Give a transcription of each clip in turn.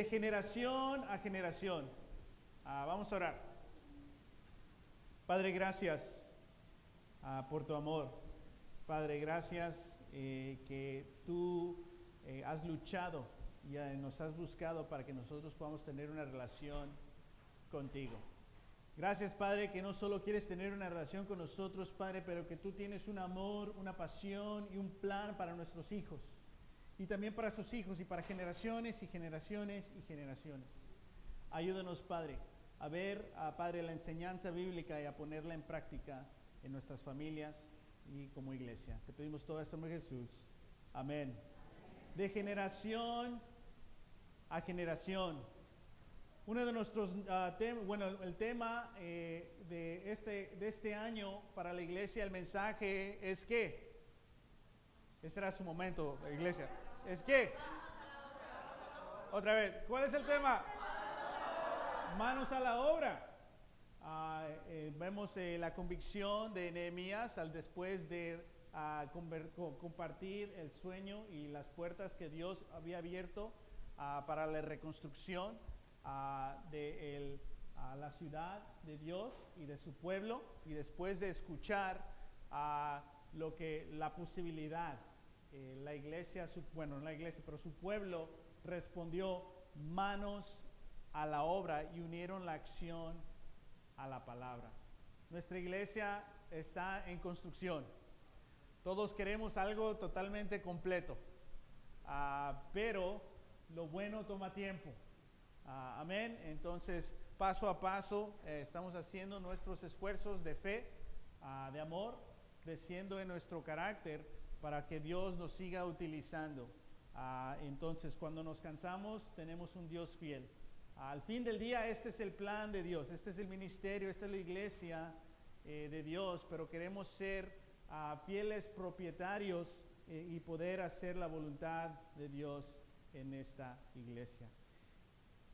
de generación a generación. Ah, vamos a orar. Padre, gracias ah, por tu amor. Padre, gracias eh, que tú eh, has luchado y eh, nos has buscado para que nosotros podamos tener una relación contigo. Gracias, Padre, que no solo quieres tener una relación con nosotros, Padre, pero que tú tienes un amor, una pasión y un plan para nuestros hijos. Y también para sus hijos y para generaciones y generaciones y generaciones. Ayúdanos, Padre, a ver, a, Padre, la enseñanza bíblica y a ponerla en práctica en nuestras familias y como iglesia. Te pedimos todo esto en Jesús. Amén. De generación a generación. Uno de nuestros ah, temas, bueno, el tema eh, de, este, de este año para la iglesia, el mensaje es que, este era su momento, iglesia, es que, otra vez, ¿cuál es el tema? Manos a la obra. Ah, eh, vemos eh, la convicción de Nehemías al después de ah, compartir el sueño y las puertas que Dios había abierto para la reconstrucción de la ciudad de Dios y de su pueblo y después de escuchar lo que la posibilidad eh, la iglesia su, bueno no la iglesia pero su pueblo respondió manos a la obra y unieron la acción a la palabra nuestra iglesia está en construcción todos queremos algo totalmente completo ah, pero lo bueno toma tiempo. Ah, amén. Entonces, paso a paso, eh, estamos haciendo nuestros esfuerzos de fe, ah, de amor, creciendo en nuestro carácter para que Dios nos siga utilizando. Ah, entonces, cuando nos cansamos, tenemos un Dios fiel. al fin del día, este es el plan de Dios, este es el ministerio, esta es la iglesia eh, de Dios, pero queremos ser fieles propietarios eh, y poder hacer la voluntad de Dios en esta iglesia.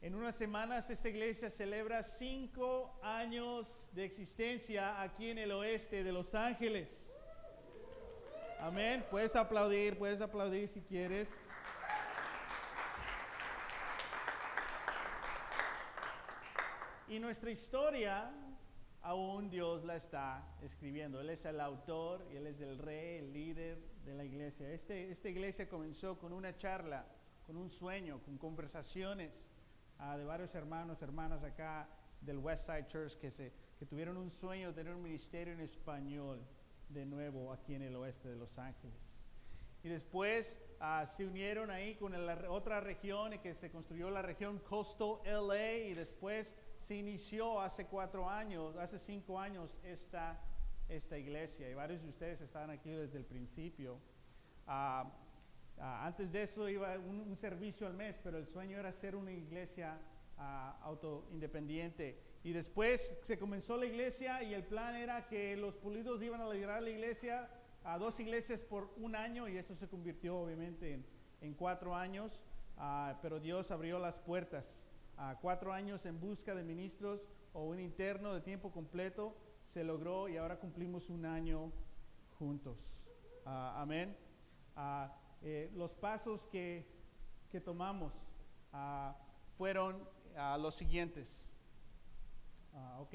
En unas semanas esta iglesia celebra cinco años de existencia aquí en el oeste de Los Ángeles. Amén. Puedes aplaudir, puedes aplaudir si quieres. Y nuestra historia aún Dios la está escribiendo. Él es el autor y Él es el rey, el líder de la iglesia. Este, esta iglesia comenzó con una charla con un sueño, con conversaciones ah, de varios hermanos, hermanas acá del Westside Church que, se, que tuvieron un sueño de tener un ministerio en español de nuevo aquí en el oeste de Los Ángeles. Y después ah, se unieron ahí con la otra región que se construyó la región Coastal LA y después se inició hace cuatro años, hace cinco años esta, esta iglesia y varios de ustedes estaban aquí desde el principio. Uh, Ah, antes de eso iba un, servicio al mes, pero el sueño era ser una iglesia uh, auto independiente. Y después se comenzó la iglesia y el plan era que los pulidos iban a liderar la iglesia a dos iglesias por un año y eso se convirtió obviamente en, cuatro años, ah, pero Dios abrió las puertas. a cuatro años en busca de ministros o un interno de tiempo completo se logró y ahora cumplimos un año juntos. amén. Eh, los pasos que, que tomamos ah, fueron ah, los siguientes. Ah, ¿Ok?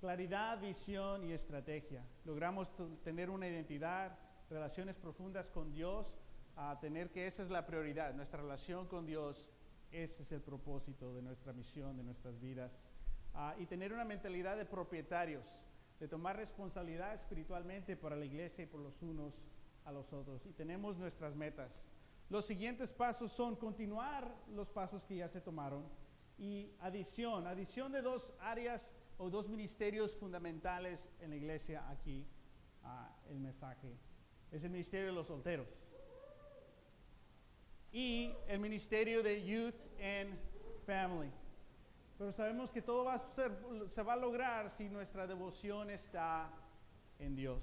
Claridad, visión y estrategia. Logramos tener una identidad, relaciones profundas con Dios, tener que esa es la prioridad, nuestra relación con Dios, ese es el propósito de nuestra misión, de nuestras vidas. y tener una mentalidad de propietarios, de tomar responsabilidad espiritualmente para la iglesia y por los unos a los otros y tenemos nuestras metas. Los siguientes pasos son continuar los pasos que ya se tomaron y adición, adición de dos áreas o dos ministerios fundamentales en la iglesia aquí, ah, el mensaje. Es el ministerio de los solteros y el ministerio de Youth and Family. Pero sabemos que todo va a ser, se va a lograr si nuestra devoción está en Dios.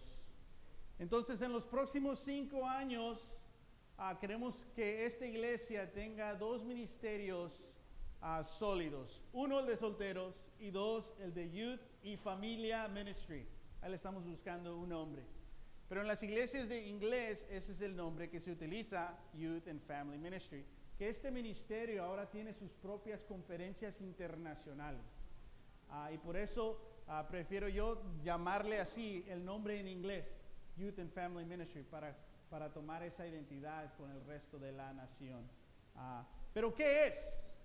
Entonces, en los próximos cinco años, ah, queremos que esta iglesia tenga dos ministerios ah, sólidos. Uno el de solteros y dos el de Youth y Familia Ministry. Ahí le estamos buscando un nombre. Pero en las iglesias de inglés, ese es el nombre que se utiliza, Youth and Family Ministry. que este ministerio ahora tiene sus propias conferencias internacionales. Ah, y por eso ah, prefiero yo llamarle así el nombre en inglés, Youth and Family Ministry, para, para tomar esa identidad con el resto de la nación. Ah, pero ¿qué es?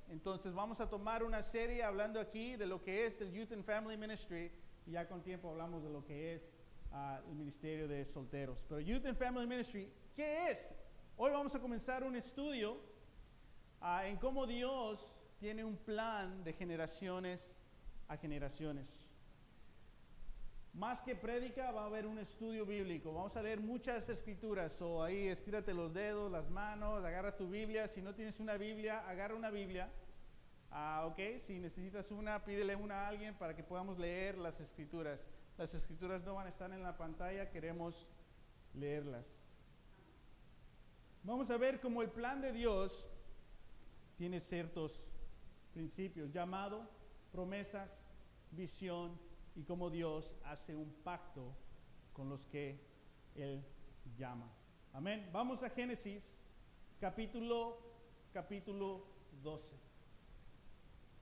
Entonces vamos a tomar una serie hablando aquí de lo que es el Youth and Family Ministry y ya con tiempo hablamos de lo que es el ministerio de solteros. Pero Youth and Family Ministry, ¿qué es? Hoy vamos a comenzar un estudio en cómo Dios tiene un plan de generaciones a generaciones. Más que prédica, va a haber un estudio bíblico. Vamos a leer muchas escrituras. O ahí estírate los dedos, las manos, agarra tu Biblia. Si no tienes una Biblia, agarra una Biblia. Ah, ok. Si necesitas una, pídele una a alguien para que podamos leer las escrituras. Las escrituras no van a estar en la pantalla, queremos leerlas. Vamos a ver cómo el plan de Dios tiene ciertos principios, llamado, promesas, visión y cómo Dios hace un pacto con los que Él llama. Amén. Vamos a Génesis capítulo, capítulo 12.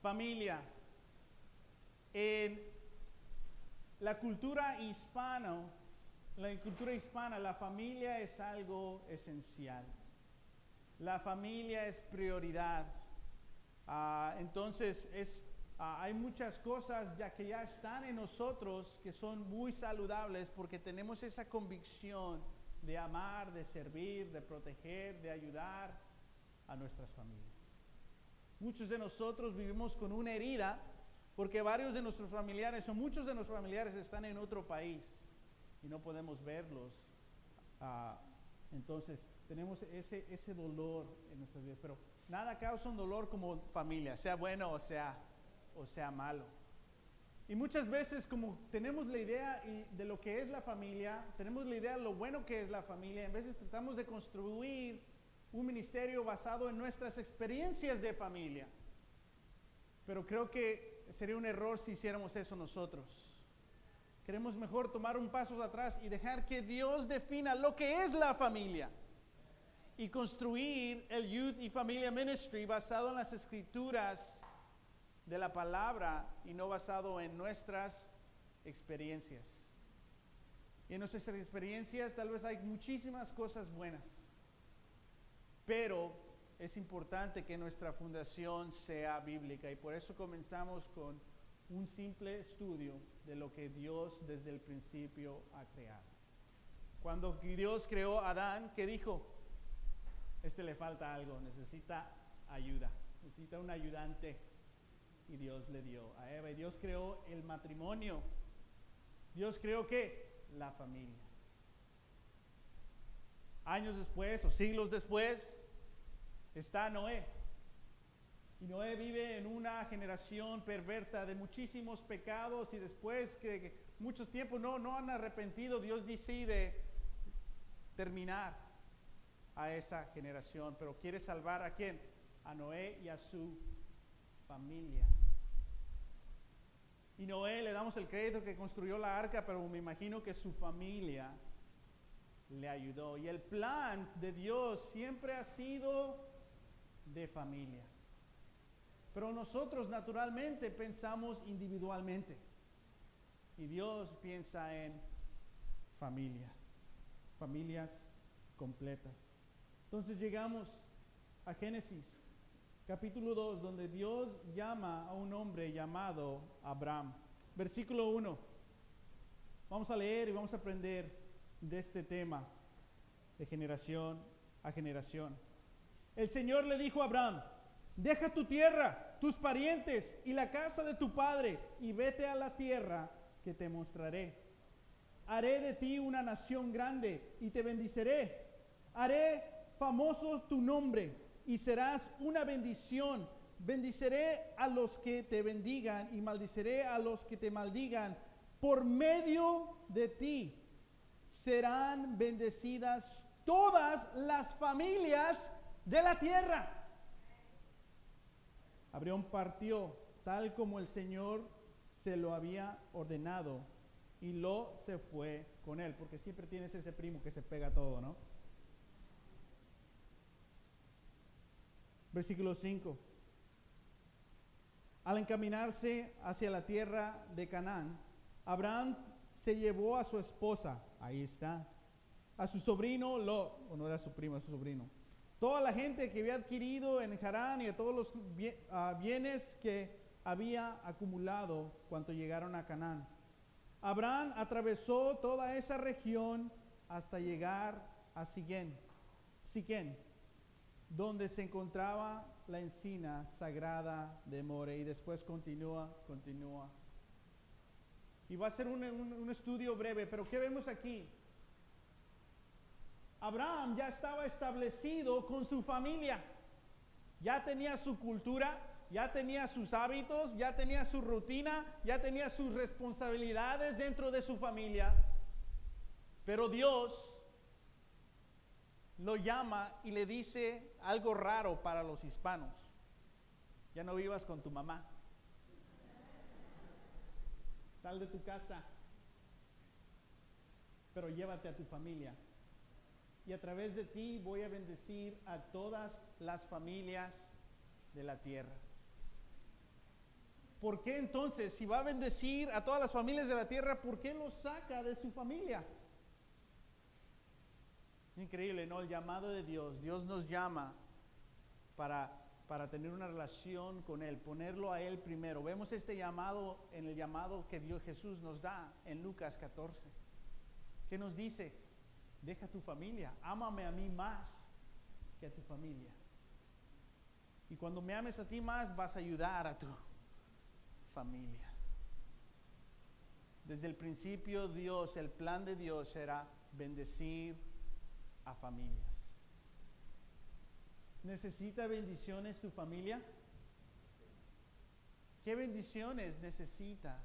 Familia. En la cultura hispana, la cultura hispana, la familia es algo esencial. La familia es prioridad. Ah, entonces es Ah, hay muchas cosas ya que ya están en nosotros que son muy saludables porque tenemos esa convicción de amar, de servir, de proteger, de ayudar a nuestras familias. Muchos de nosotros vivimos con una herida porque varios de nuestros familiares o muchos de nuestros familiares están en otro país y no podemos verlos. Ah, entonces tenemos ese, ese dolor en nuestras vidas, pero nada causa un dolor como familia, sea bueno o sea o sea malo. Y muchas veces como tenemos la idea de lo que es la familia, tenemos la idea de lo bueno que es la familia, en veces tratamos de construir un ministerio basado en nuestras experiencias de familia. Pero creo que sería un error si hiciéramos eso nosotros. Queremos mejor tomar un paso atrás y dejar que Dios defina lo que es la familia y construir el Youth y Familia Ministry basado en las escrituras de la palabra y no basado en nuestras experiencias. Y en nuestras experiencias tal vez hay muchísimas cosas buenas, pero es importante que nuestra fundación sea bíblica y por eso comenzamos con un simple estudio de lo que Dios desde el principio ha creado. Cuando Dios creó a Adán, ¿qué dijo? Este le falta algo, necesita ayuda, necesita un ayudante y Dios le dio a Eva. Y Dios creó el matrimonio. Dios creó que la familia. Años después o siglos después está Noé. Y Noé vive en una generación perversa de muchísimos pecados y después que, muchos tiempos no, no han arrepentido, Dios decide terminar a esa generación, pero quiere salvar a quién? A Noé y a su familia. Y Noé le damos el crédito que construyó la arca, pero me imagino que su familia le ayudó. Y el plan de Dios siempre ha sido de familia. Pero nosotros naturalmente pensamos individualmente. Y Dios piensa en familia, familias completas. Entonces llegamos a Génesis capítulo 2, donde Dios llama a un hombre llamado Abraham. Versículo 1. Vamos a leer y vamos a aprender de este tema de generación a generación. El Señor le dijo a Abraham, deja tu tierra, tus parientes y la casa de tu padre y vete a la tierra que te mostraré. Haré de ti una nación grande y te bendiceré. Haré famoso tu nombre y serás una bendición. Bendiceré a los que te bendigan y maldiceré a los que te maldigan. Por medio de ti serán bendecidas todas las familias de la tierra. Abrión partió tal como el Señor se lo había ordenado y lo se fue con él, porque siempre tienes ese primo que se pega todo, ¿no? Versículo 5. Al encaminarse hacia la tierra de Canaán, Abraham se llevó a su esposa, ahí está, a su sobrino Lot, o no era su primo, su sobrino, toda la gente que había adquirido en Harán y a todos los ah, bienes que había acumulado cuando llegaron a Canaán. Abraham atravesó toda esa región hasta llegar a Siquén, Siquén, donde se encontraba la encina sagrada de More y después continúa, continúa. Y va a ser un, un estudio breve, pero ¿qué vemos aquí? Abraham ya estaba establecido con su familia, ya tenía su cultura, ya tenía sus hábitos, ya tenía su rutina, ya tenía sus responsabilidades dentro de su familia. Pero Dios lo llama y le dice algo raro para los hispanos. Ya no vivas con tu mamá. Sal de tu casa, pero llévate a tu familia. Y a través de ti voy a bendecir a todas las familias de la tierra. ¿Por qué entonces, si va a bendecir a todas las familias de la tierra, por qué lo saca de su familia? Increíble, ¿no? El llamado de Dios. Dios nos llama para, para tener una relación con Él, ponerlo a Él primero. Vemos este llamado en el llamado que Dios Jesús nos da en Lucas 14. ¿Qué nos dice? Deja tu familia, ámame a mí más que a tu familia. Y cuando me ames a ti más, vas a ayudar a tu familia. Desde el principio Dios, el plan de Dios era bendecir a familias. ¿Necesita bendiciones tu familia? ¿Qué bendiciones necesita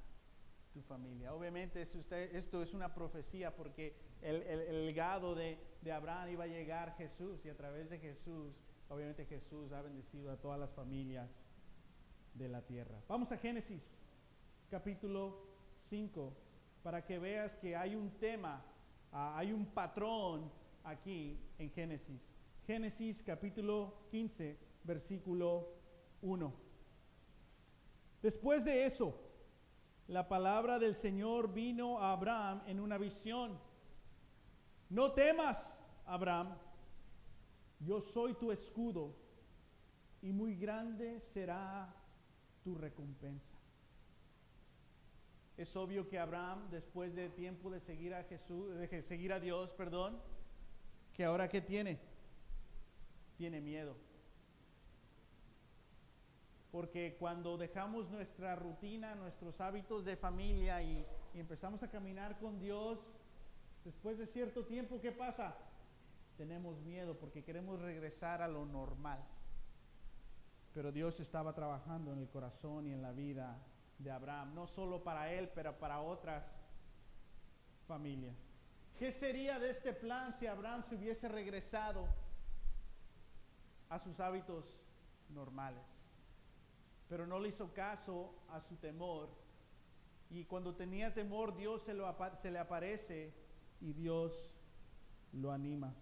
tu familia? Obviamente esto es una profecía porque el, el legado de, de Abraham iba a llegar Jesús y a través de Jesús, obviamente Jesús ha bendecido a todas las familias de la tierra. Vamos a Génesis capítulo 5 para que veas que hay un tema, ah, hay un patrón aquí en Génesis. Génesis capítulo 15, versículo 1. Después de eso, la palabra del Señor vino a Abraham en una visión. No temas, Abraham, yo soy tu escudo y muy grande será tu recompensa. Es obvio que Abraham, después de tiempo de seguir a Jesús, de seguir a Dios, perdón, que ahora que tiene, tiene miedo. Porque cuando dejamos nuestra rutina, nuestros hábitos de familia y, y empezamos a caminar con Dios, después de cierto tiempo, ¿qué pasa? Tenemos miedo porque queremos regresar a lo normal. Pero Dios estaba trabajando en el corazón y en la vida de Abraham, no solo para él, pero para otras familias. ¿Qué sería de este plan si Abraham se hubiese regresado a sus hábitos normales? Pero no le hizo caso a su temor. Y cuando tenía temor, Dios se, le aparece y Dios lo anima.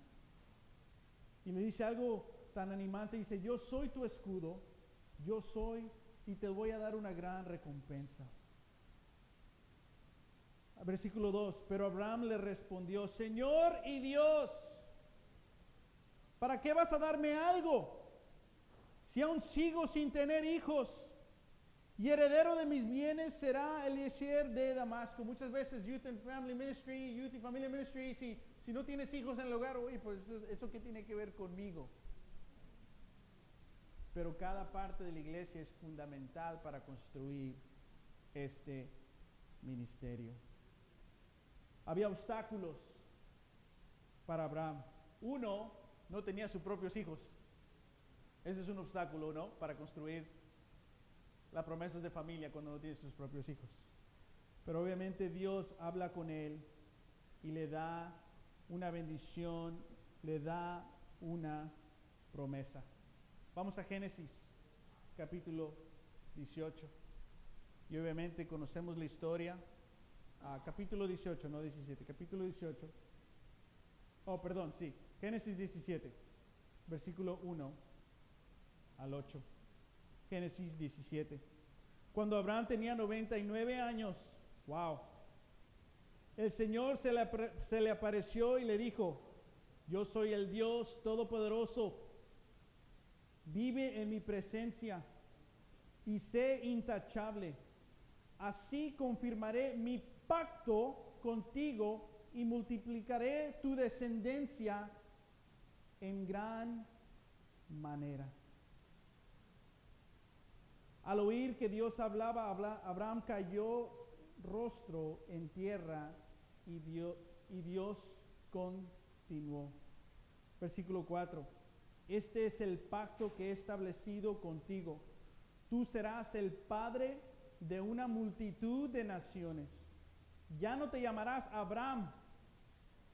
Y le dice algo tan animante, dice, yo soy tu escudo, yo soy y te voy a dar una gran recompensa. Versículo 2, pero Abraham le respondió, Señor y Dios, ¿para qué vas a darme algo? Si aún sigo sin tener hijos, y heredero de mis bienes será Eliezer de Damasco. Muchas veces Youth and Family Ministry, Youth y Family Ministry, si, si no tienes hijos en el hogar, oye, pues eso, eso qué tiene que ver conmigo pero cada parte de la iglesia es fundamental para construir este ministerio. Había obstáculos para Abraham. Uno, no tenía sus propios hijos. Ese es un obstáculo, ¿no? Para construir las promesas de familia cuando no tiene sus propios hijos. Pero obviamente Dios habla con él y le da una bendición, le da una promesa. Vamos a Génesis capítulo 18. Y obviamente conocemos la historia. Ah, capítulo 18, no 17, capítulo 18. Oh, perdón, sí. Génesis 17, versículo 1. al 8. Génesis 17. Cuando Abraham tenía 99 años, wow, el Señor se le, se le apareció y le dijo, yo soy el Dios Todopoderoso, vive en mi presencia y sé intachable. Así confirmaré mi pacto contigo y multiplicaré tu descendencia en gran manera. Al oír que Dios hablaba, Abraham cayó rostro en tierra y Dios, continuó. Versículo 4. Este es el pacto que he establecido contigo. Tú serás el padre de una multitud de naciones. Ya no te llamarás Abraham,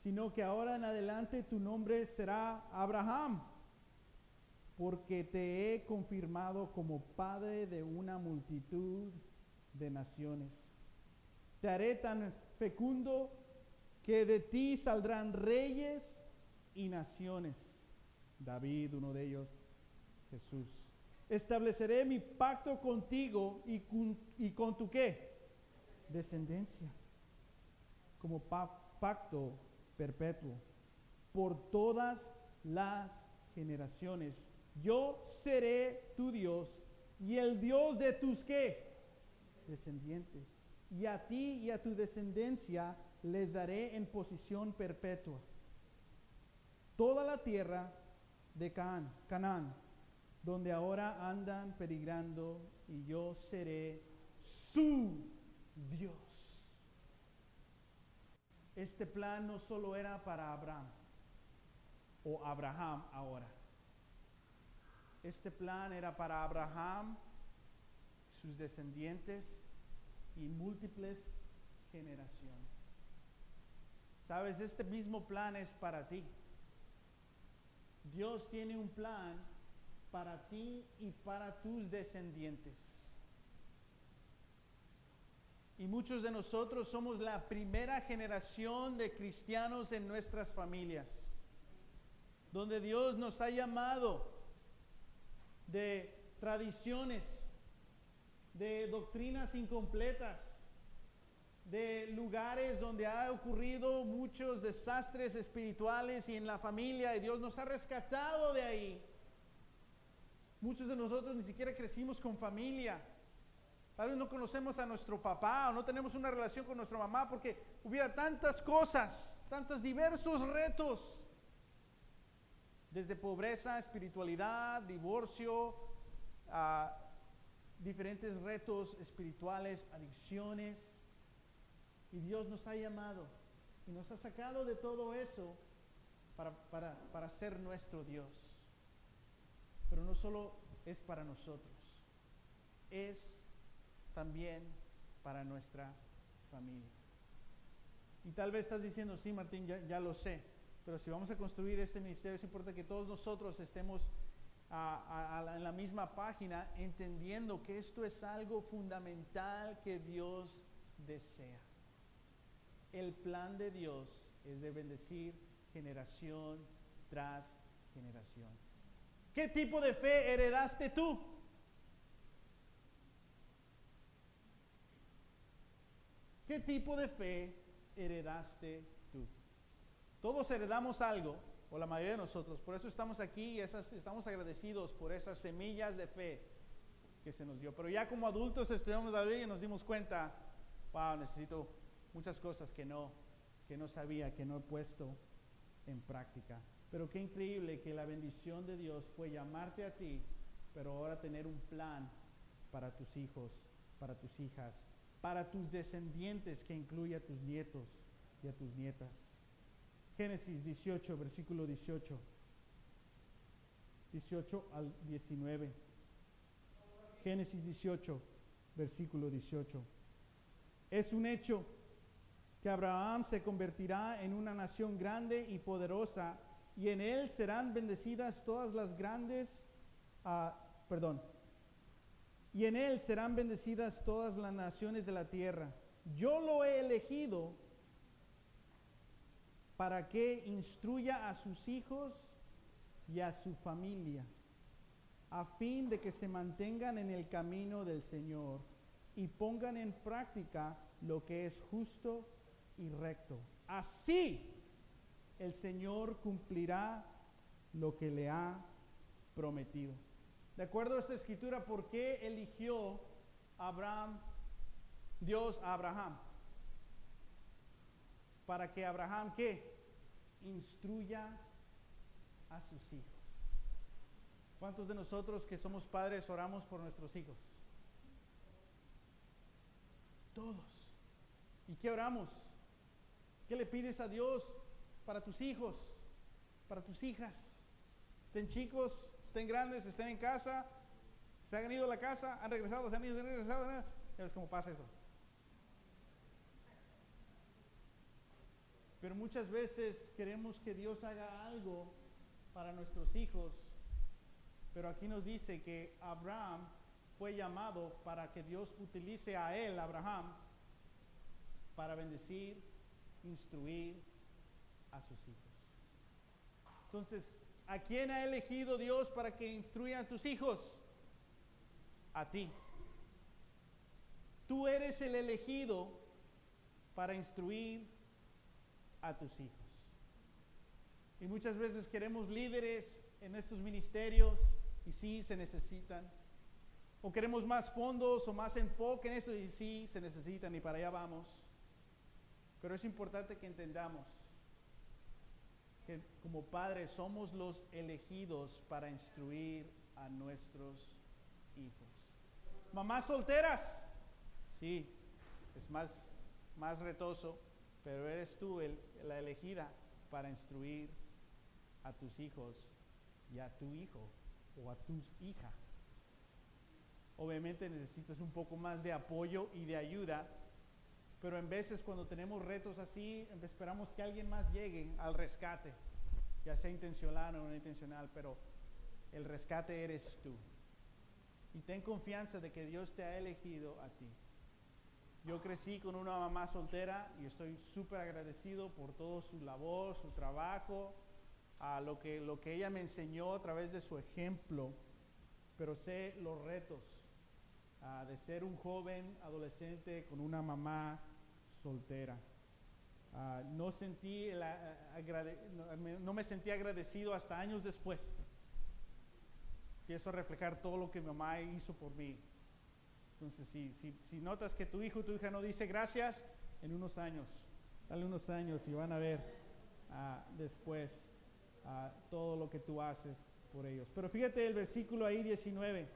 sino que ahora en adelante tu nombre será Abraham, porque te he confirmado como padre de una multitud de naciones. Te haré tan fecundo que de ti saldrán reyes y naciones. David, uno de ellos, Jesús. Estableceré mi pacto contigo y con, y con tu qué? Descendencia. Como pacto perpetuo por todas las generaciones. Yo seré tu Dios y el Dios de tus qué? Descendientes. Y a ti y a tu descendencia les daré en posición perpetua. Toda la tierra de Canaán, donde ahora andan perigrando, y yo seré su Dios. Este plan no solo era para Abraham o Abraham ahora. Este plan era para Abraham, sus descendientes y múltiples generaciones. Sabes, este mismo plan es para ti. Dios tiene un plan para ti y para tus descendientes. Y muchos de nosotros somos la primera generación de cristianos en nuestras familias, donde Dios nos ha llamado de tradiciones, de doctrinas incompletas, de lugares donde ha ocurrido muchos desastres espirituales y en la familia, y Dios nos ha rescatado de ahí. Muchos de nosotros ni siquiera crecimos con familia. Tal vez no conocemos a nuestro papá o no tenemos una relación con nuestra mamá porque hubiera tantas cosas, tantos diversos retos. Desde pobreza, espiritualidad, divorcio, diferentes retos espirituales, adicciones. Y Dios nos ha llamado y nos ha sacado de todo eso para, para, para ser nuestro Dios. Pero no solo es para nosotros, es también para nuestra familia. Y tal vez estás diciendo, sí, Martín, ya, lo sé, pero si vamos a construir este ministerio es importante que todos nosotros estemos en la misma página, entendiendo que esto es algo fundamental que Dios desea. El plan de Dios es de bendecir generación tras generación. ¿Qué tipo de fe heredaste tú? ¿Qué tipo de fe heredaste tú? Todos heredamos algo, o la mayoría de nosotros. Por eso estamos aquí y estamos agradecidos por esas semillas de fe que se nos dio. Pero ya como adultos estudiamos la y nos dimos cuenta, wow, necesito muchas cosas que no, que no sabía, que no he puesto en práctica. Pero qué increíble que la bendición de Dios fue llamarte a ti, pero ahora tener un plan para tus hijos, para tus hijas, para tus descendientes que incluye a tus nietos y a tus nietas. Génesis 18, versículo 18. 18 al 19. Génesis 18, versículo 18. Es un hecho que Abraham se convertirá en una nación grande y poderosa y en él serán bendecidas todas las grandes, uh, perdón, y en él serán bendecidas todas las naciones de la tierra. Yo lo he elegido para que instruya a sus hijos y a su familia, a fin de que se mantengan en el camino del Señor y pongan en práctica lo que es justo y recto. Así el Señor cumplirá lo que le ha prometido. De acuerdo a esta escritura, ¿por qué eligió Abraham, Dios a Abraham? Para que Abraham, ¿qué? Instruya a sus hijos. ¿Cuántos de nosotros que somos padres oramos por nuestros hijos? Todos. ¿Y qué oramos? ¿Qué le pides a Dios para tus hijos, para tus hijas? Estén chicos, estén grandes, estén en casa, se han ido a la casa, han regresado, se han ido, se han regresado. Ya ves cómo pasa eso. Pero muchas veces queremos que Dios haga algo para nuestros hijos, pero aquí nos dice que Abraham fue llamado para que Dios utilice a él, Abraham, para bendecir, instruir a sus hijos. Entonces, ¿a quién ha elegido Dios para que instruya a tus hijos? A ti. Tú eres el elegido para instruir a tus hijos. Y muchas veces queremos líderes en estos ministerios y sí se necesitan. O queremos más fondos o más enfoque en esto y sí se necesitan y para allá vamos. Pero es importante que entendamos que como padres somos los elegidos para instruir a nuestros hijos. Mamás solteras, sí, es más, más retoso, pero eres tú la elegida para instruir a tus hijos y a tu hijo o a tus hijas. Obviamente necesitas un poco más de apoyo y de ayuda, pero en veces cuando tenemos retos así, esperamos que alguien más llegue al rescate, ya sea intencional o no intencional, pero el rescate eres tú. Y ten confianza de que Dios te ha elegido a ti. Yo crecí con una mamá soltera y estoy súper agradecido por todo su labor, su trabajo, a lo, que, lo que ella me enseñó a través de su ejemplo, pero sé los retos de ser un joven adolescente con una mamá soltera. no, sentí no me sentí agradecido hasta años después. Empiezo a reflejar todo lo que mi mamá hizo por mí. Entonces, si, si, notas que tu hijo o tu hija no dice gracias, en unos años, dale unos años y van a ver uh, después uh, todo lo que tú haces por ellos. Pero fíjate el versículo ahí 19.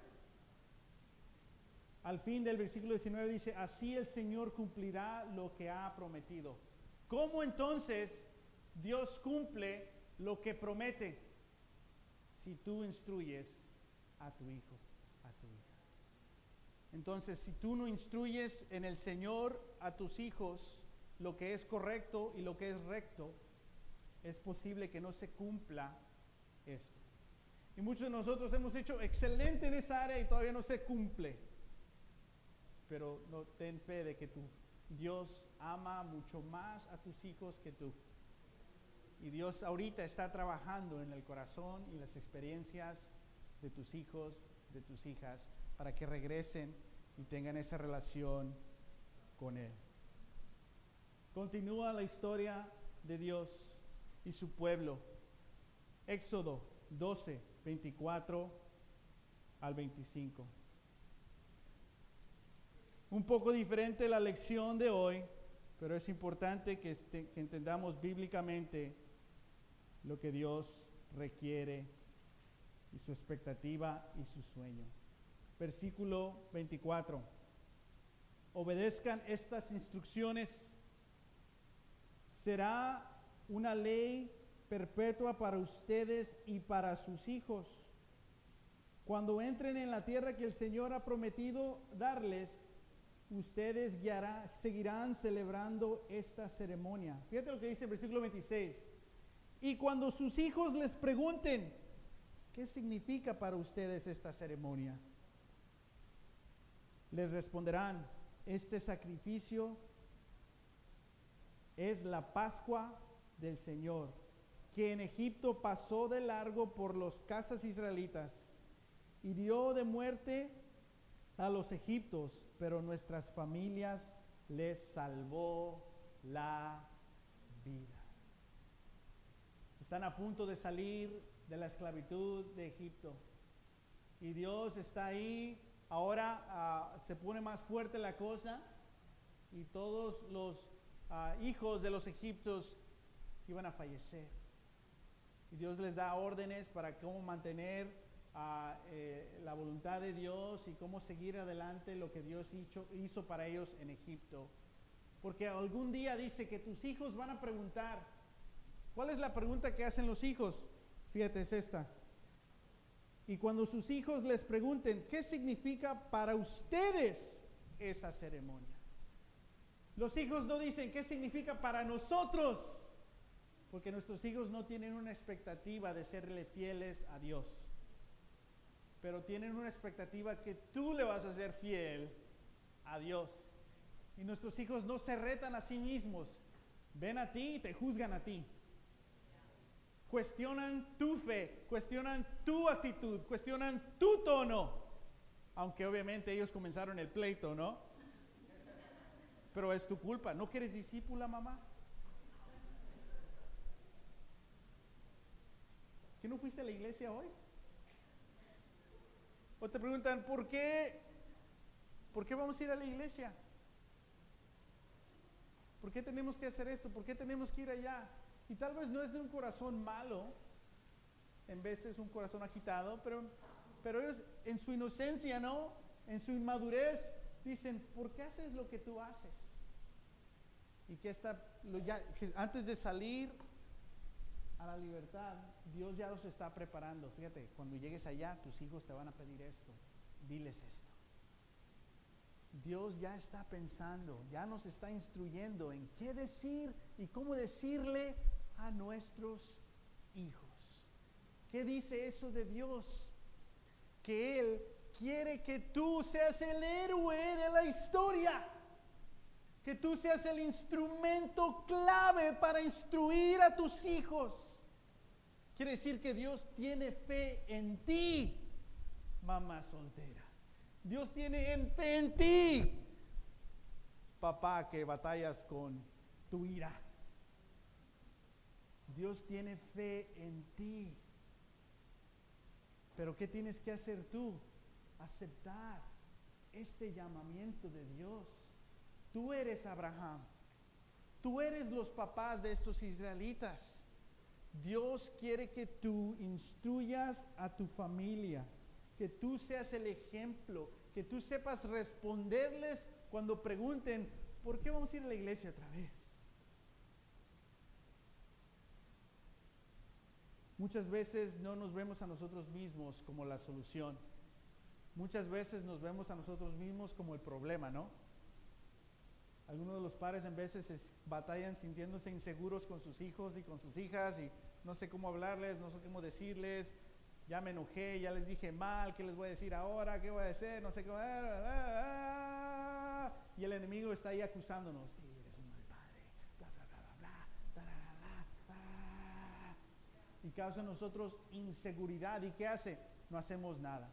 Al fin del versículo 19 dice, así el Señor cumplirá lo que ha prometido. ¿Cómo entonces Dios cumple lo que promete? Si tú instruyes a tu hijo, a tu hija. Entonces, si tú no instruyes en el Señor a tus hijos lo que es correcto y lo que es recto, es posible que no se cumpla esto. Y muchos de nosotros hemos hecho excelente en esa área y todavía no se cumple. Pero no, ten fe de que tu Dios ama mucho más a tus hijos que tú. Y Dios ahorita está trabajando en el corazón y las experiencias de tus hijos, de tus hijas, para que regresen y tengan esa relación con Él. Continúa la historia de Dios y su pueblo. Éxodo 12, 24 al 25. Un poco diferente la lección de hoy, pero es importante que, este, que entendamos bíblicamente lo que Dios requiere y su expectativa y su sueño. Versículo 24. Obedezcan estas instrucciones. Será una ley perpetua para ustedes y para sus hijos. Cuando entren en la tierra que el Señor ha prometido darles, ustedes seguirán celebrando esta ceremonia. Fíjate lo que dice el versículo 26. Y cuando sus hijos les pregunten, ¿qué significa para ustedes esta ceremonia? Les responderán, este sacrificio es la Pascua del Señor, que en Egipto pasó de largo por los casas israelitas hirió de muerte a los egipcios, pero nuestras familias les salvó la vida. Están a punto de salir de la esclavitud de Egipto. Y Dios está ahí. Ahora ah, se pone más fuerte la cosa. Y todos los ah, hijos de los egipcios iban a fallecer. Y Dios les da órdenes para cómo mantener ah, eh, la voluntad de Dios y cómo seguir adelante lo que Dios hizo, hizo para ellos en Egipto. Porque algún día dice que tus hijos van a preguntar, ¿cuál es la pregunta que hacen los hijos? Fíjate, es esta. Y cuando sus hijos les pregunten, ¿qué significa para ustedes esa ceremonia? Los hijos no dicen, ¿qué significa para nosotros? Porque nuestros hijos no tienen una expectativa de serle fieles a Dios. Pero tienen una expectativa que tú le vas a ser fiel a Dios. Y nuestros hijos no se retan a sí mismos. Ven a ti y te juzgan a ti cuestionan tu fe, cuestionan tu actitud, cuestionan tu tono, aunque obviamente ellos comenzaron el pleito, ¿no? Pero es tu culpa, ¿no quieres discípula, mamá? ¿Que no fuiste a la iglesia hoy? O te preguntan, ¿por qué? ¿Por qué vamos a ir a la iglesia? ¿Por qué tenemos que hacer esto? ¿Por qué tenemos que ir allá? Y tal vez no es de un corazón malo, en veces un corazón agitado, pero, pero ellos en su inocencia, ¿no? En su inmadurez, dicen, ¿por qué haces lo que tú haces? Y que, esta, ya, antes de salir a la libertad, Dios ya los está preparando. Fíjate, cuando llegues allá, tus hijos te van a pedir esto. Diles esto. Dios ya está pensando, ya nos está instruyendo en qué decir y cómo decirle a nuestros hijos. ¿Qué dice eso de Dios? Que Él quiere que tú seas el héroe de la historia, que tú seas el instrumento clave para instruir a tus hijos. Quiere decir que Dios tiene fe en ti, mamá soltera. Dios tiene fe en ti, papá que batallas con tu ira. Dios tiene fe en ti. Pero ¿qué tienes que hacer tú? Aceptar este llamamiento de Dios. Tú eres Abraham. Tú eres los papás de estos israelitas. Dios quiere que tú instruyas a tu familia, que tú seas el ejemplo, que tú sepas responderles cuando pregunten, ¿por qué vamos a ir a la iglesia otra vez? Muchas veces no nos vemos a nosotros mismos como la solución. Muchas veces nos vemos a nosotros mismos como el problema, ¿no? Algunos de los padres en veces batallan sintiéndose inseguros con sus hijos y con sus hijas y no sé cómo hablarles, no sé cómo decirles, ya me enojé, ya les dije mal, ¿qué les voy a decir ahora? ¿Qué voy a decir? No sé qué. Y el enemigo está ahí acusándonos. y causa en nosotros inseguridad. ¿Y qué hace? No hacemos nada.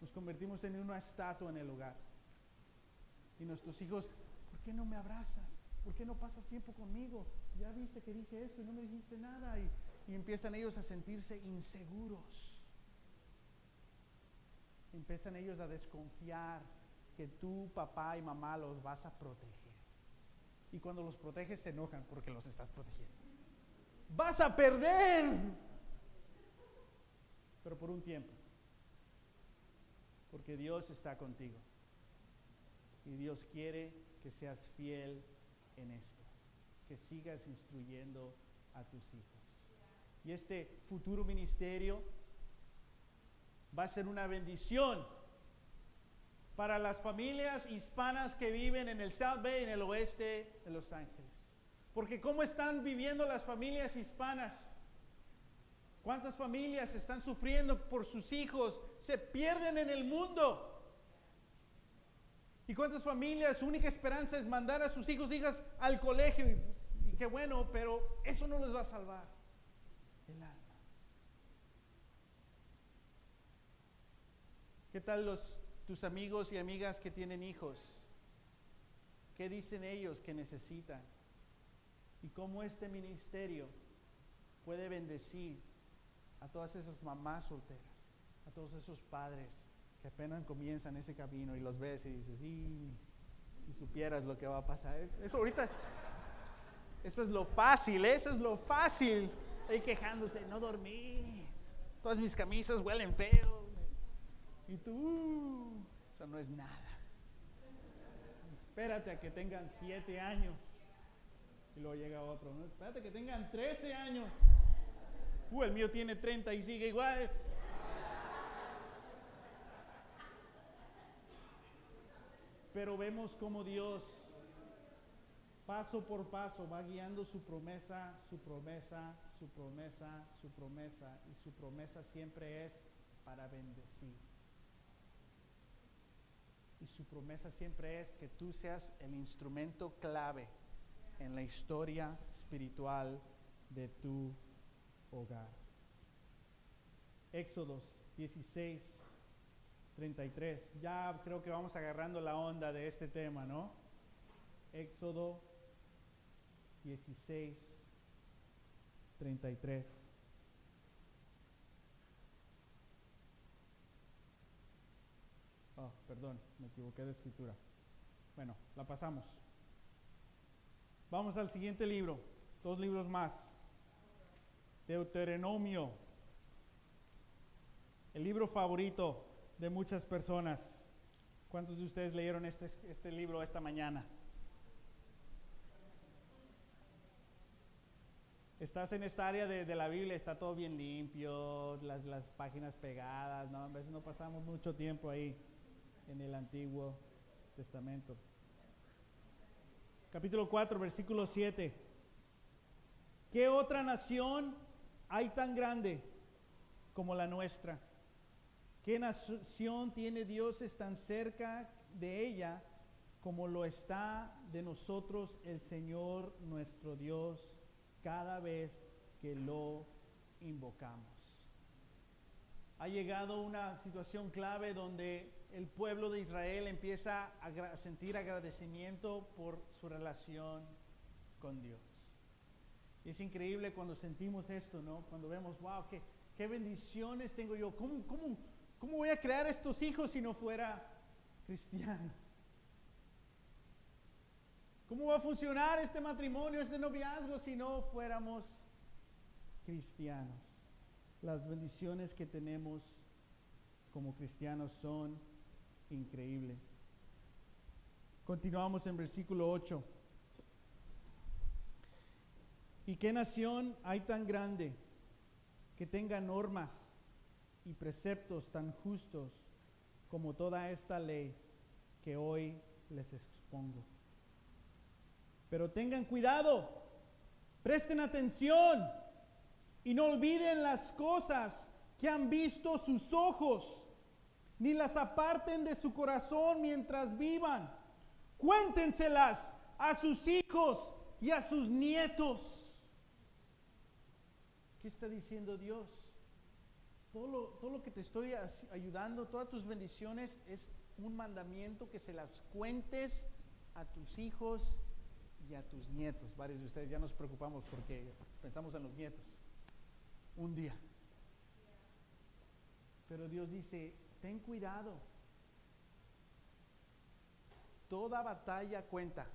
Nos convertimos en una estatua en el hogar. Y nuestros hijos, ¿por qué no me abrazas? ¿Por qué no pasas tiempo conmigo? Ya viste que dije esto y no me dijiste nada. Y, y empiezan ellos a sentirse inseguros. Empiezan ellos a desconfiar que tú, papá y mamá los vas a proteger y cuando los proteges se enojan porque los estás protegiendo. Vas a perder, pero por un tiempo, porque Dios está contigo y Dios quiere que seas fiel en esto, que sigas instruyendo a tus hijos. Y este futuro ministerio va a ser una bendición para las familias hispanas que viven en el South Bay, en el oeste de Los Ángeles. Porque ¿cómo están viviendo las familias hispanas? ¿Cuántas familias están sufriendo por sus hijos? Se pierden en el mundo. ¿Y cuántas familias su única esperanza es mandar a sus hijos, hijas al colegio? Y, y qué bueno, pero eso no les va a salvar el alma. ¿Qué tal los, tus amigos y amigas que tienen hijos? ¿Qué dicen ellos que necesitan? ¿Y cómo este ministerio puede bendecir a todas esas mamás solteras, a todos esos padres que apenas comienzan ese camino y los ves y dices, sí, si supieras lo que va a pasar. Eso ahorita, eso es lo fácil, eso es lo fácil. Estoy quejándose, no dormí, todas mis camisas huelen feo. Y tú, eso no es nada. Espérate a que tengan siete años. Y luego llega otro, ¿no? Espérate que tengan 13 años. Uh, el mío tiene 30 y sigue igual. Pero vemos como Dios, paso por paso, va guiando su promesa, su promesa, su promesa, su promesa. Y su promesa siempre es para bendecir. Y su promesa siempre es que tú seas el instrumento clave en la historia espiritual de tu hogar. Éxodos 16, 33. Ya creo que vamos agarrando la onda de este tema, ¿no? Éxodo 16, 33. Oh, perdón, me equivoqué de escritura. Bueno, la pasamos. Vamos al siguiente libro, dos libros más. Deuteronomio, el libro favorito de muchas personas. ¿Cuántos de ustedes leyeron este, este libro esta mañana? Estás en esta área de, la Biblia, está todo bien limpio, las, las páginas pegadas, ¿no? A veces no pasamos mucho tiempo ahí en el Antiguo Testamento capítulo 4, versículo 7. ¿Qué otra nación hay tan grande como la nuestra? ¿Qué nación tiene dioses tan cerca de ella como lo está de nosotros el Señor nuestro Dios cada vez que lo invocamos? Ha llegado una situación clave donde el pueblo de Israel empieza a sentir agradecimiento por su relación con Dios. Y es increíble cuando sentimos esto, ¿no? Cuando vemos, wow, qué, bendiciones tengo yo. ¿Cómo, cómo, ¿Cómo voy a crear estos hijos si no fuera cristiano? ¿Cómo va a funcionar este matrimonio, este noviazgo si no fuéramos cristianos? Las bendiciones que tenemos como cristianos son increíble. Continuamos en versículo 8. ¿Y qué nación hay tan grande que tenga normas y preceptos tan justos como toda esta ley que hoy les expongo? Pero tengan cuidado, presten atención y no olviden las cosas que han visto sus ojos ni las aparten de su corazón mientras vivan. Cuéntenselas a sus hijos y a sus nietos. ¿Qué está diciendo Dios? Todo lo, todo lo que te estoy ayudando, todas tus bendiciones, es un mandamiento que se las cuentes a tus hijos y a tus nietos. Varios de ustedes ya nos preocupamos porque pensamos en los nietos. Un día. Pero Dios dice, ten cuidado. Toda batalla cuenta.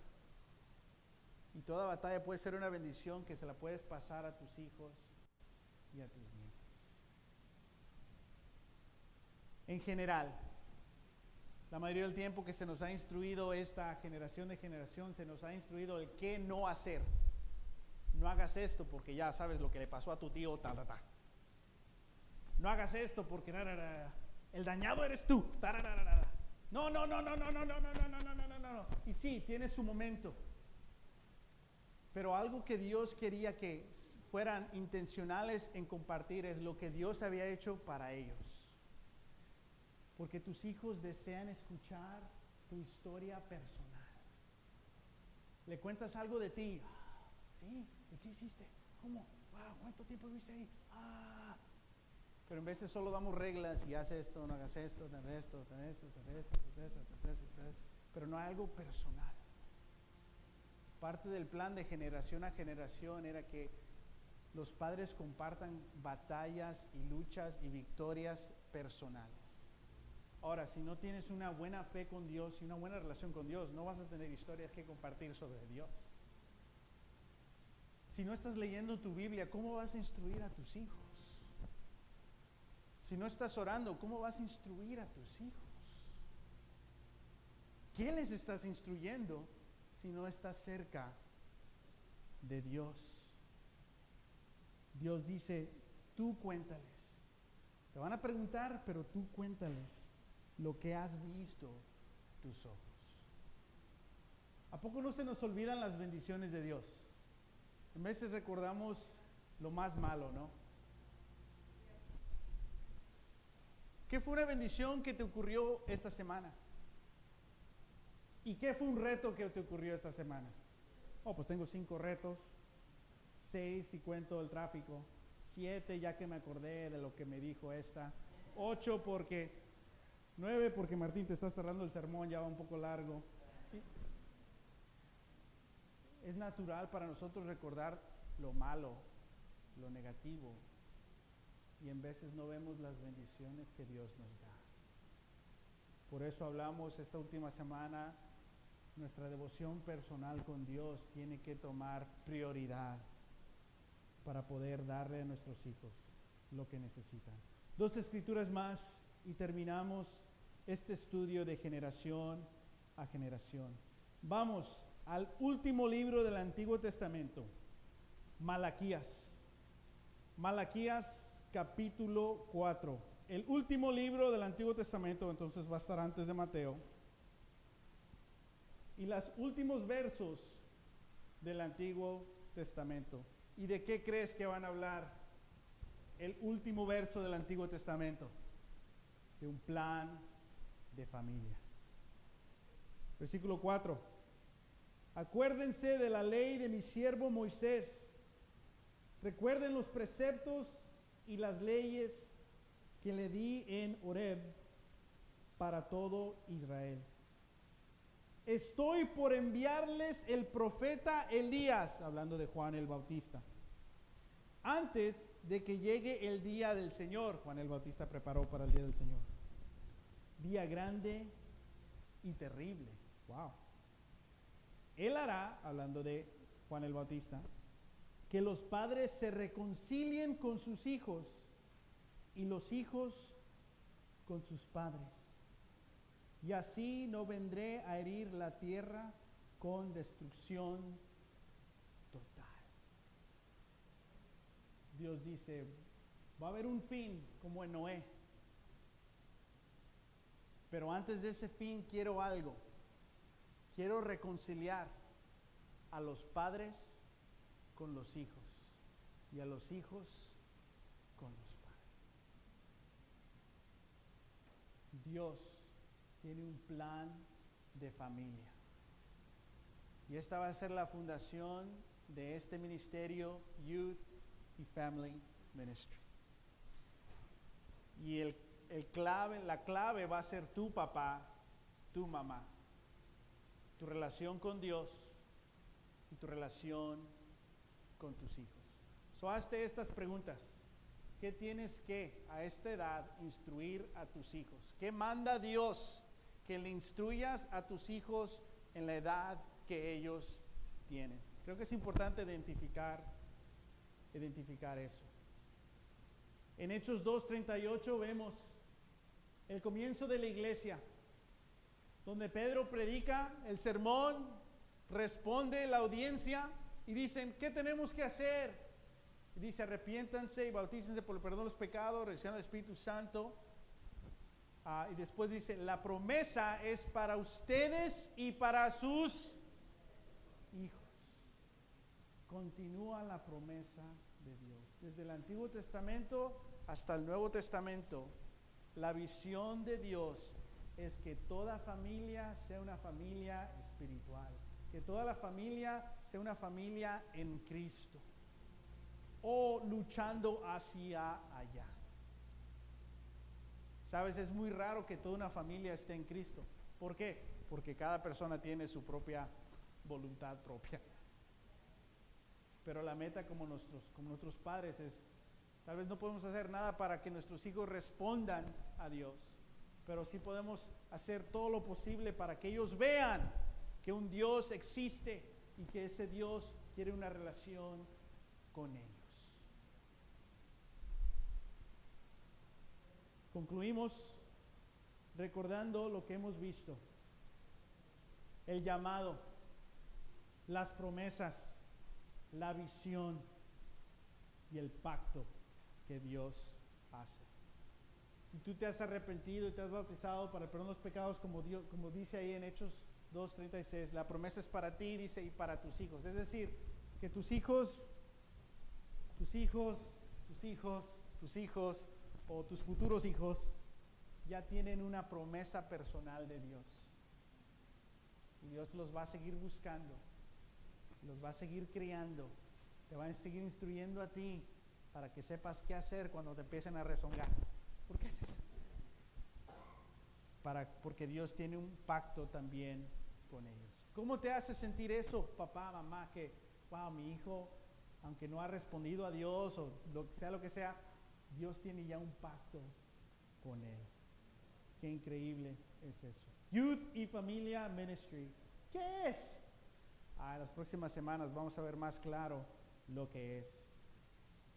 Y toda batalla puede ser una bendición que se la puedes pasar a tus hijos y a tus nietos. En general, la mayoría del tiempo que se nos ha instruido esta generación de generación, se nos ha instruido el qué no hacer. No hagas esto porque ya sabes lo que le pasó a tu tío, ta, ta, ta. No hagas esto porque... El dañado eres tú. No, no, no, no, no, no, no, no, no, no, no, no, no. Y sí, tiene su momento. Pero algo que Dios quería que fueran intencionales en compartir es lo que Dios había hecho para ellos. Porque tus hijos desean escuchar tu historia personal. Le cuentas algo de ti. ¿Sí? ¿Y qué hiciste? ¿Cómo? ¿Cuánto tiempo viste ahí? Ah, Pero en veces solo damos reglas y haz esto, no hagas esto, haz esto, haz esto, haz esto, haz esto, haz esto, haz esto. Pero no hay algo personal. Parte del plan de generación a generación era que los padres compartan batallas y luchas y victorias personales. Ahora, si no tienes una buena fe con Dios y una buena relación con Dios, no vas a tener historias que compartir sobre Dios. Si no estás leyendo tu Biblia, ¿cómo vas a instruir a tus hijos? Si no estás orando, ¿cómo vas a instruir a tus hijos? ¿Qué les estás instruyendo si no estás cerca de Dios? Dios dice, tú cuéntales. Te van a preguntar, pero tú cuéntales lo que has visto tus ojos. ¿A poco no se nos olvidan las bendiciones de Dios? En veces recordamos lo más malo, ¿no? ¿Qué fue una bendición que te ocurrió esta semana? ¿Y qué fue un reto que te ocurrió esta semana? Oh, pues tengo cinco retos, seis si cuento el tráfico, siete ya que me acordé de lo que me dijo esta, ocho porque, nueve porque Martín te está cerrando el sermón, ya va un poco largo. Es natural para nosotros recordar lo malo, lo negativo, y en veces no vemos las bendiciones que Dios nos da. Por eso hablamos esta última semana, nuestra devoción personal con Dios tiene que tomar prioridad para poder darle a nuestros hijos lo que necesitan. Dos escrituras más y terminamos este estudio de generación a generación. Vamos al último libro del Antiguo Testamento, Malaquías. Malaquías capítulo 4. El último libro del Antiguo Testamento, entonces va a estar antes de Mateo. Y los últimos versos del Antiguo Testamento. ¿Y de qué crees que van a hablar el último verso del Antiguo Testamento? De un plan de familia. Versículo 4. Acuérdense de la ley de mi siervo Moisés. Recuerden los preceptos y las leyes que le di en Horeb para todo Israel. Estoy por enviarles el profeta Elías, hablando de Juan el Bautista, antes de que llegue el día del Señor. Juan el Bautista preparó para el día del Señor. Día grande y terrible. Wow. Él hará, hablando de Juan el Bautista, que los padres se reconcilien con sus hijos y los hijos con sus padres. Y así no vendré a herir la tierra con destrucción total. Dios dice, va a haber un fin como en Noé. Pero antes de ese fin quiero algo. Quiero reconciliar a los padres con los hijos y a los hijos con los padres. Dios tiene un plan de familia. Y esta va a ser la fundación de este ministerio Youth y Family Ministry. Y el, el clave, la clave va a ser tu papá, tu mamá, tu relación con Dios y tu relación con tus hijos. So, hazte estas preguntas. ¿Qué tienes que a esta edad instruir a tus hijos? ¿Qué manda Dios que le instruyas a tus hijos en la edad que ellos tienen? Creo que es importante identificar, identificar eso. En Hechos 2.38 vemos el comienzo de la iglesia, donde Pedro predica el sermón, responde la audiencia y dicen, ¿qué tenemos que hacer? Y dice, arrepiéntanse y bautícense por el perdón de los pecados, reciban el Espíritu Santo. Ah, y después dice, la promesa es para ustedes y para sus hijos. Continúa la promesa de Dios. Desde el Antiguo Testamento hasta el Nuevo Testamento, la visión de Dios es que toda familia sea una familia espiritual, que toda la familia sea una familia en Cristo o luchando hacia allá. Sabes, es muy raro que toda una familia esté en Cristo. ¿Por qué? Porque cada persona tiene su propia voluntad propia. Pero la meta como nuestros, como nuestros padres es, tal vez no podemos hacer nada para que nuestros hijos respondan a Dios, pero sí podemos hacer todo lo posible para que ellos vean que un Dios existe y que ese Dios quiere una relación con ellos. Concluimos recordando lo que hemos visto, el llamado, las promesas, la visión y el pacto que Dios hace. Si tú te has arrepentido y te has bautizado para el perdón de los pecados, como, Dios, como dice ahí en Hechos 2.36, la promesa es para ti, dice, y para tus hijos. Es decir, que tus hijos, tus hijos, tus hijos, tus hijos o tus futuros hijos ya tienen una promesa personal de Dios. Y Dios los va a seguir buscando, los va a seguir criando, te va a seguir instruyendo a ti para que sepas qué hacer cuando te empiecen a rezongar. ¿Por qué Para, porque Dios tiene un pacto también con ellos. ¿Cómo te hace sentir eso, papá, mamá, que, wow, mi hijo, aunque no ha respondido a Dios o lo, sea lo que sea, Dios tiene ya un pacto con él? Qué increíble es eso. Youth y Familia Ministry. ¿Qué es? Ah, las próximas semanas vamos a ver más claro lo que es.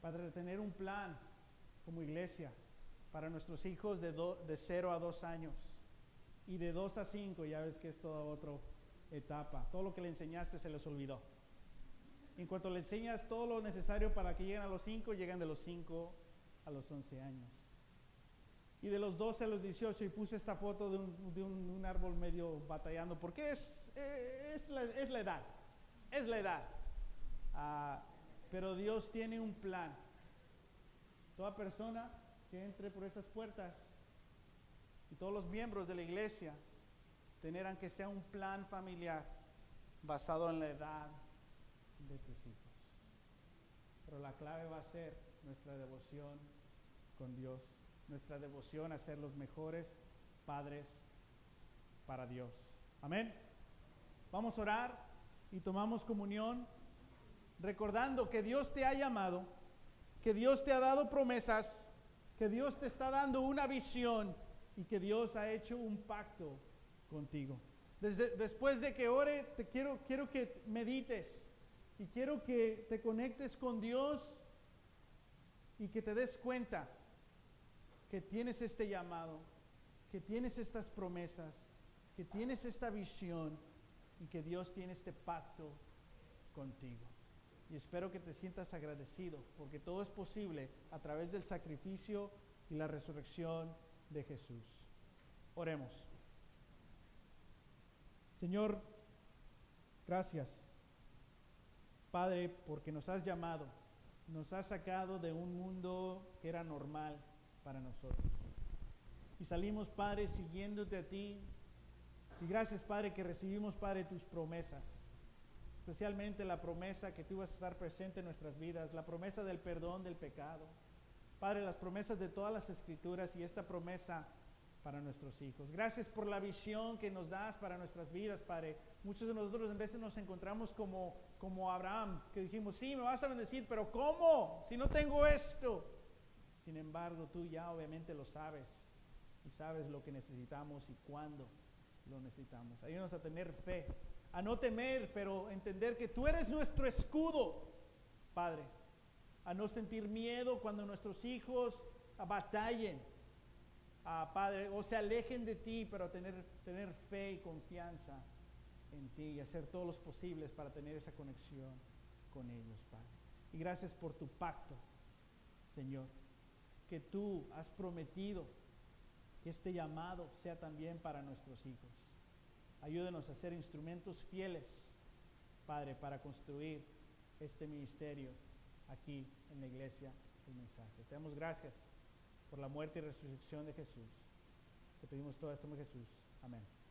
Para tener un plan como iglesia para nuestros hijos de, de 0 a 2 años y de 2 a 5, ya ves que es toda otra etapa. Todo lo que le enseñaste se les olvidó. En cuanto le enseñas todo lo necesario para que lleguen a los 5, llegan de los 5 a los 11 años. Y de los 12 a los 18, y puse esta foto de un, árbol medio batallando, porque es, eh, es, la, edad, es la edad. Ah, pero Dios tiene un plan. Toda persona que entre por esas puertas y todos los miembros de la iglesia tendrán que sea un plan familiar basado en la edad de tus hijos. Pero la clave va a ser nuestra devoción Dios, nuestra devoción a ser los mejores padres para Dios. Amén. Vamos a orar y tomamos comunión recordando que Dios te ha llamado, que Dios te ha dado promesas, que Dios te está dando una visión y que Dios ha hecho un pacto contigo. Desde, después de que ore, te quiero, quiero que medites y quiero que te conectes con Dios y que te des cuenta que tienes este llamado, que tienes estas promesas, que tienes esta visión y que Dios tiene este pacto contigo. Y espero que te sientas agradecido porque todo es posible a través del sacrificio y la resurrección de Jesús. Oremos. Señor, gracias, Padre, porque nos has llamado nos ha sacado de un mundo que era normal para nosotros. Y salimos, Padre, siguiéndote a ti. Y gracias, Padre, que recibimos, Padre, tus promesas. Especialmente la promesa que tú vas a estar presente en nuestras vidas, la promesa del perdón del pecado. Padre, las promesas de todas las escrituras y esta promesa para nuestros hijos. Gracias por la visión que nos das para nuestras vidas, Padre. Muchos de nosotros en veces nos encontramos como, como Abraham, que dijimos, sí, me vas a bendecir, pero ¿cómo? Si no tengo esto. Sin embargo, tú ya obviamente lo sabes y sabes lo que necesitamos y cuándo lo necesitamos. Ayúdanos a tener fe, a no temer, pero entender que tú eres nuestro escudo, Padre. A no sentir miedo cuando nuestros hijos batallen Padre, o se alejen de ti, pero tener, tener fe y confianza en ti y hacer todos los posibles para tener esa conexión con ellos, Padre. Y gracias por tu pacto, Señor, que tú has prometido que este llamado sea también para nuestros hijos. Ayúdenos a ser instrumentos fieles, Padre, para construir este ministerio aquí en la iglesia, el mensaje. Te damos gracias por la muerte y resurrección de Jesús. Te pedimos todo esto en Jesús. Amén.